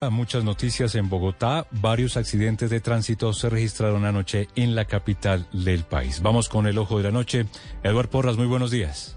Muchas noticias en Bogotá. Varios accidentes de tránsito se registraron anoche en la capital del país. Vamos con el ojo de la noche. Eduardo Porras, muy buenos días.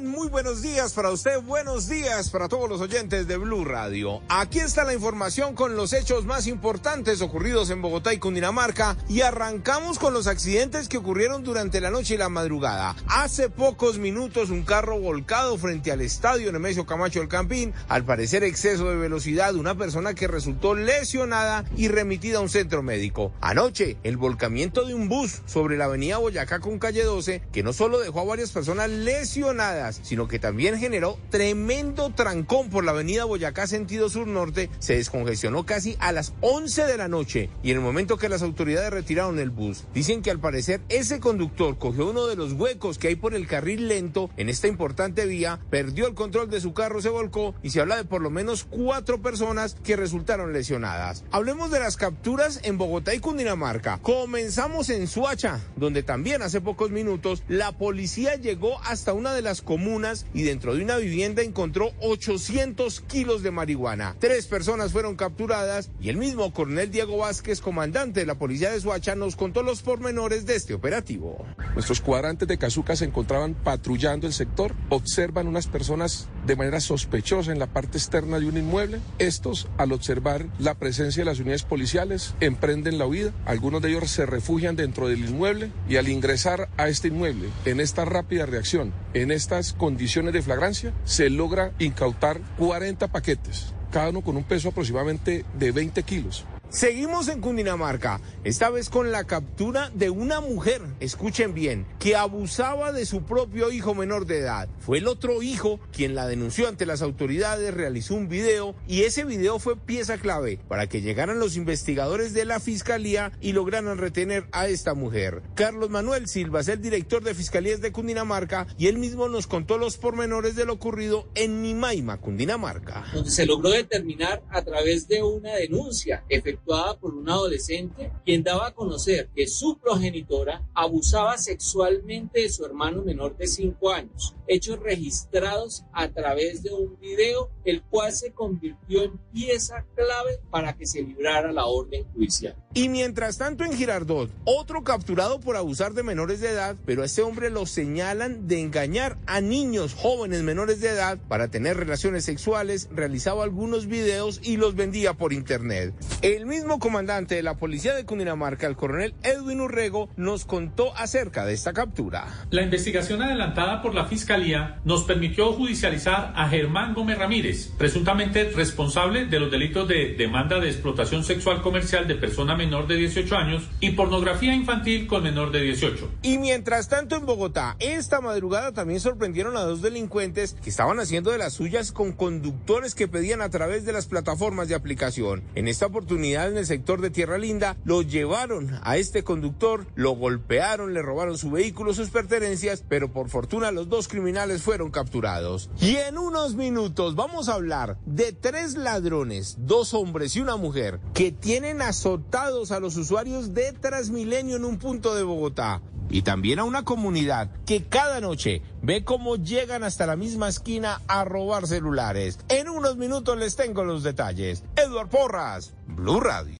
Muy buenos días para usted, buenos días para todos los oyentes de Blue Radio. Aquí está la información con los hechos más importantes ocurridos en Bogotá y Cundinamarca y arrancamos con los accidentes que ocurrieron durante la noche y la madrugada. Hace pocos minutos un carro volcado frente al estadio Nemesio Camacho del Campín, al parecer exceso de velocidad, una persona que resultó lesionada y remitida a un centro médico. Anoche, el volcamiento de un bus sobre la avenida Boyacá con calle 12, que no solo dejó a varias personas lesionadas, sino que también generó tremendo trancón por la avenida Boyacá sentido sur-norte. Se descongestionó casi a las 11 de la noche y en el momento que las autoridades retiraron el bus, dicen que al parecer ese conductor cogió uno de los huecos que hay por el carril lento en esta importante vía, perdió el control de su carro, se volcó y se habla de por lo menos cuatro personas que resultaron lesionadas. Hablemos de las capturas en Bogotá y Cundinamarca. Comenzamos en Suacha, donde también hace pocos minutos la policía llegó hasta una de las comunas y dentro de una vivienda encontró 800 kilos de marihuana. Tres personas fueron capturadas y el mismo coronel Diego Vázquez, comandante de la policía de Suacha, nos contó los pormenores de este operativo. Nuestros cuadrantes de Cazuca se encontraban patrullando el sector, observan unas personas de manera sospechosa en la parte externa de un inmueble. Estos, al observar la presencia de las unidades policiales, emprenden la huida. Algunos de ellos se refugian dentro del inmueble y al ingresar a este inmueble, en esta rápida reacción, en condiciones de flagrancia se logra incautar 40 paquetes, cada uno con un peso aproximadamente de 20 kilos. Seguimos en Cundinamarca, esta vez con la captura de una mujer, escuchen bien, que abusaba de su propio hijo menor de edad. Fue el otro hijo quien la denunció ante las autoridades, realizó un video y ese video fue pieza clave para que llegaran los investigadores de la fiscalía y lograran retener a esta mujer. Carlos Manuel Silva es el director de Fiscalías de Cundinamarca y él mismo nos contó los pormenores de lo ocurrido en Nimaima, Cundinamarca. Se logró determinar a través de una denuncia efectiva por un adolescente quien daba a conocer que su progenitora abusaba sexualmente de su hermano menor de 5 años, hechos registrados a través de un video, el cual se convirtió en pieza clave para que se librara la orden judicial. Y mientras tanto en Girardot, otro capturado por abusar de menores de edad, pero a este hombre lo señalan de engañar a niños jóvenes menores de edad para tener relaciones sexuales, realizaba algunos videos y los vendía por internet. El mismo comandante de la policía de Cundinamarca, el coronel Edwin Urrego, nos contó acerca de esta captura. La investigación adelantada por la Fiscalía nos permitió judicializar a Germán Gómez Ramírez, presuntamente responsable de los delitos de demanda de explotación sexual comercial de persona menor de 18 años y pornografía infantil con menor de 18. Y mientras tanto en Bogotá, esta madrugada también sorprendieron a dos delincuentes que estaban haciendo de las suyas con conductores que pedían a través de las plataformas de aplicación. En esta oportunidad en el sector de Tierra Linda, lo llevaron a este conductor, lo golpearon, le robaron su vehículo, sus pertenencias, pero por fortuna los dos criminales fueron capturados. Y en unos minutos vamos a hablar de tres ladrones, dos hombres y una mujer, que tienen azotados a los usuarios de Transmilenio en un punto de Bogotá y también a una comunidad que cada noche ve cómo llegan hasta la misma esquina a robar celulares. En unos minutos les tengo los detalles. Edward Porras, Blue Radio.